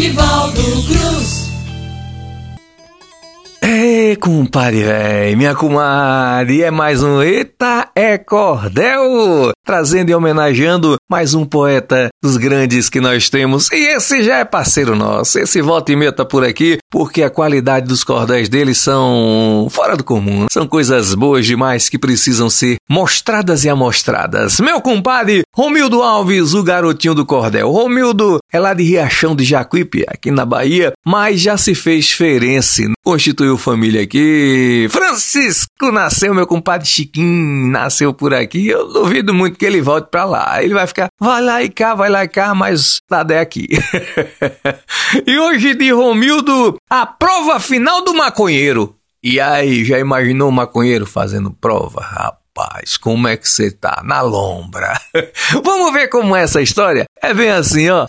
Nivaldo Cruz. Compadre, minha comadre, é mais um Eita é Cordel, trazendo e homenageando mais um poeta dos grandes que nós temos. E esse já é parceiro nosso, esse volta e meia tá por aqui, porque a qualidade dos cordéis dele são fora do comum. São coisas boas demais que precisam ser mostradas e amostradas. Meu compadre, Romildo Alves, o garotinho do cordel. Romildo é lá de Riachão de Jacuípe, aqui na Bahia, mas já se fez ferense, constituiu família aqui. Francisco nasceu, meu compadre Chiquinho nasceu por aqui. Eu duvido muito que ele volte pra lá. Ele vai ficar, vai lá e cá, vai lá e cá, mas nada é aqui. e hoje de Romildo, a prova final do maconheiro. E aí, já imaginou o maconheiro fazendo prova? Rapaz, como é que você tá? Na lombra. Vamos ver como é essa história? É bem assim, ó.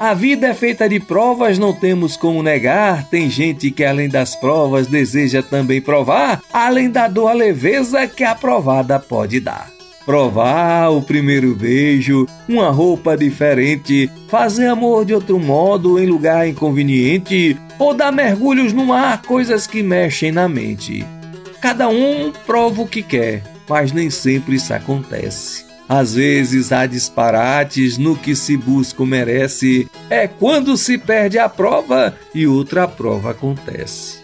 A vida é feita de provas, não temos como negar. Tem gente que, além das provas, deseja também provar, além da dor, a leveza que a provada pode dar. Provar o primeiro beijo, uma roupa diferente, fazer amor de outro modo em lugar inconveniente, ou dar mergulhos no mar, coisas que mexem na mente. Cada um prova o que quer, mas nem sempre isso acontece. Às vezes há disparates no que se busca ou merece, é quando se perde a prova e outra prova acontece.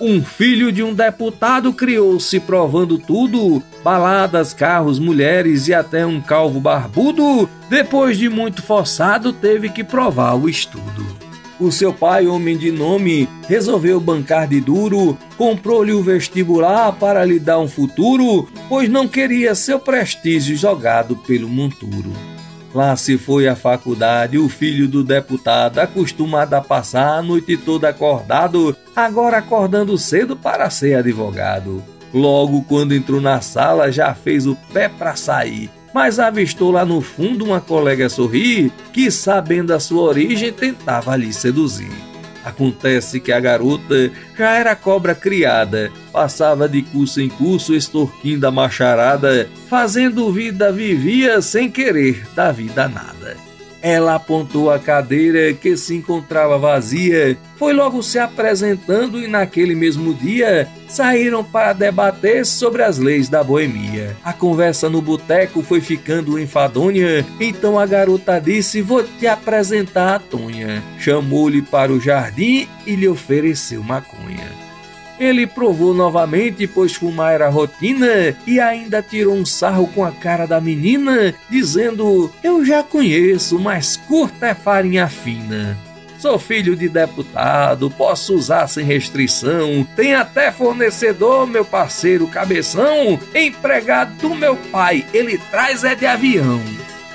Um filho de um deputado criou-se provando tudo: baladas, carros, mulheres e até um calvo barbudo. Depois de muito forçado, teve que provar o estudo. O seu pai, homem de nome, resolveu bancar de duro, comprou-lhe o vestibular para lhe dar um futuro, pois não queria seu prestígio jogado pelo monturo. Lá se foi à faculdade o filho do deputado, acostumado a passar a noite toda acordado, agora acordando cedo para ser advogado. Logo quando entrou na sala já fez o pé para sair mas avistou lá no fundo uma colega sorrir que, sabendo a sua origem, tentava lhe seduzir. Acontece que a garota já era cobra criada, passava de curso em curso extorquindo a macharada, fazendo vida vivia sem querer da vida nada. Ela apontou a cadeira que se encontrava vazia, foi logo se apresentando e naquele mesmo dia saíram para debater sobre as leis da boemia. A conversa no boteco foi ficando enfadonha, então a garota disse: Vou te apresentar a Tonha. Chamou-lhe para o jardim e lhe ofereceu maconha. Ele provou novamente, pois fumar era rotina, e ainda tirou um sarro com a cara da menina, dizendo: Eu já conheço, mas curta é farinha fina. Sou filho de deputado, posso usar sem restrição. Tem até fornecedor, meu parceiro cabeção. Empregado do meu pai, ele traz é de avião.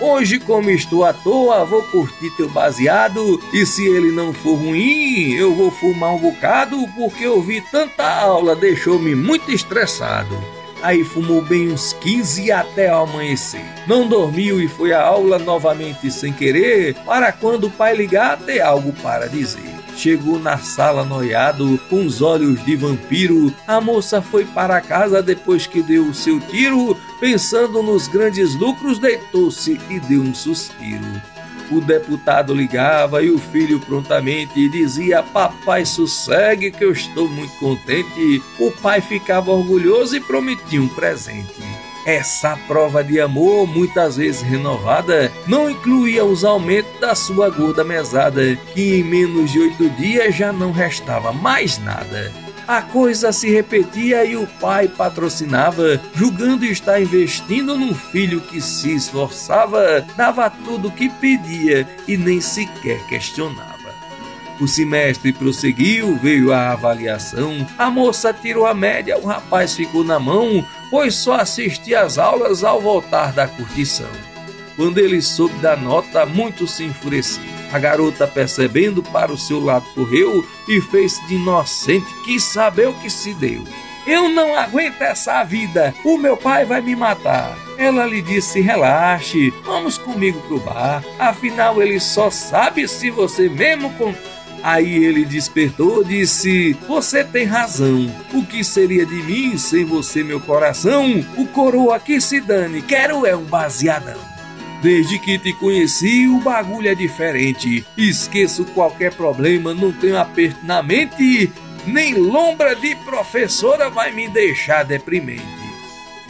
Hoje, como estou à toa, vou curtir teu baseado. E se ele não for ruim, eu vou fumar um bocado, porque ouvi tanta aula, deixou-me muito estressado. Aí fumou bem uns 15 até amanhecer. Não dormiu e foi à aula novamente sem querer, para quando o pai ligar ter algo para dizer chegou na sala noiado, com os olhos de vampiro. A moça foi para casa depois que deu o seu tiro, pensando nos grandes lucros, deitou-se e deu um suspiro. O deputado ligava e o filho prontamente dizia: Papai, sossegue que eu estou muito contente. O pai ficava orgulhoso e prometia um presente. Essa prova de amor, muitas vezes renovada, não incluía os aumentos da sua gorda mesada, que em menos de oito dias já não restava mais nada. A coisa se repetia e o pai patrocinava, julgando estar investindo num filho que se esforçava, dava tudo o que pedia e nem sequer questionava. O semestre prosseguiu, veio a avaliação, a moça tirou a média, o rapaz ficou na mão, pois só assistia às aulas ao voltar da curtição. Quando ele soube da nota, muito se enfureceu. A garota, percebendo para o seu lado, correu e fez de inocente, quis saber o que se deu. Eu não aguento essa vida, o meu pai vai me matar. Ela lhe disse: relaxe, vamos comigo pro bar, afinal ele só sabe se você mesmo contar Aí ele despertou, disse: Você tem razão. O que seria de mim sem você, meu coração? O coroa que se dane, quero é um baseadão. Desde que te conheci, o bagulho é diferente. Esqueço qualquer problema, não tenho aperto na mente, nem lombra de professora vai me deixar deprimente.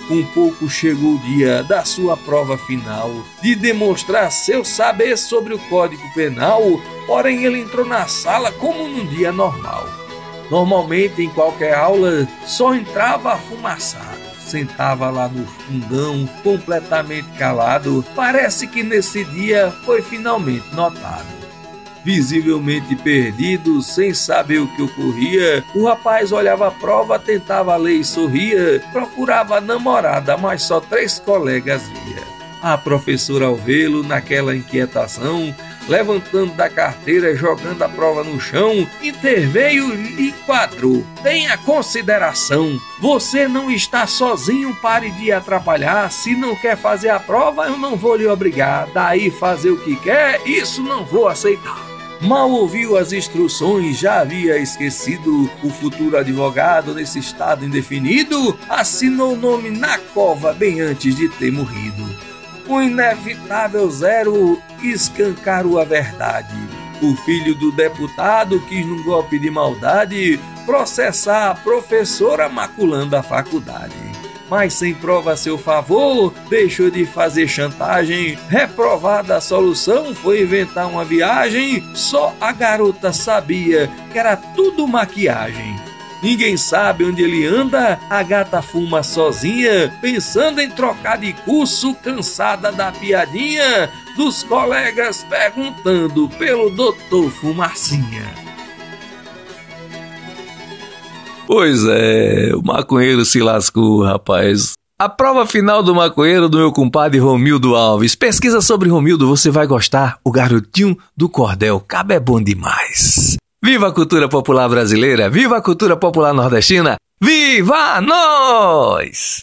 Um pouco chegou o dia da sua prova final, de demonstrar seu saber sobre o Código Penal, porém ele entrou na sala como num dia normal. Normalmente, em qualquer aula, só entrava fumaçado. Sentava lá no fundão, completamente calado. Parece que nesse dia foi finalmente notado. Visivelmente perdido, sem saber o que ocorria, o rapaz olhava a prova, tentava ler e sorria, procurava a namorada, mas só três colegas via. A professora ao vê-lo naquela inquietação, levantando da carteira, jogando a prova no chão, interveio e quadrou. Tenha consideração, você não está sozinho, pare de atrapalhar. Se não quer fazer a prova, eu não vou lhe obrigar. Daí fazer o que quer, isso não vou aceitar. Mal ouviu as instruções, já havia esquecido o futuro advogado nesse estado indefinido, assinou o nome na cova bem antes de ter morrido. O inevitável zero escancarou a verdade. O filho do deputado quis, num golpe de maldade, processar a professora maculando a faculdade mas sem prova a seu favor, deixou de fazer chantagem. Reprovada a solução, foi inventar uma viagem. Só a garota sabia que era tudo maquiagem. Ninguém sabe onde ele anda, a gata fuma sozinha, pensando em trocar de curso, cansada da piadinha dos colegas perguntando pelo doutor Fumacinha. Pois é, o maconheiro se lascou, rapaz. A prova final do maconheiro do meu compadre Romildo Alves. Pesquisa sobre Romildo, você vai gostar. O garotinho do cordel. Cabe é bom demais. Viva a cultura popular brasileira! Viva a cultura popular nordestina! Viva nós!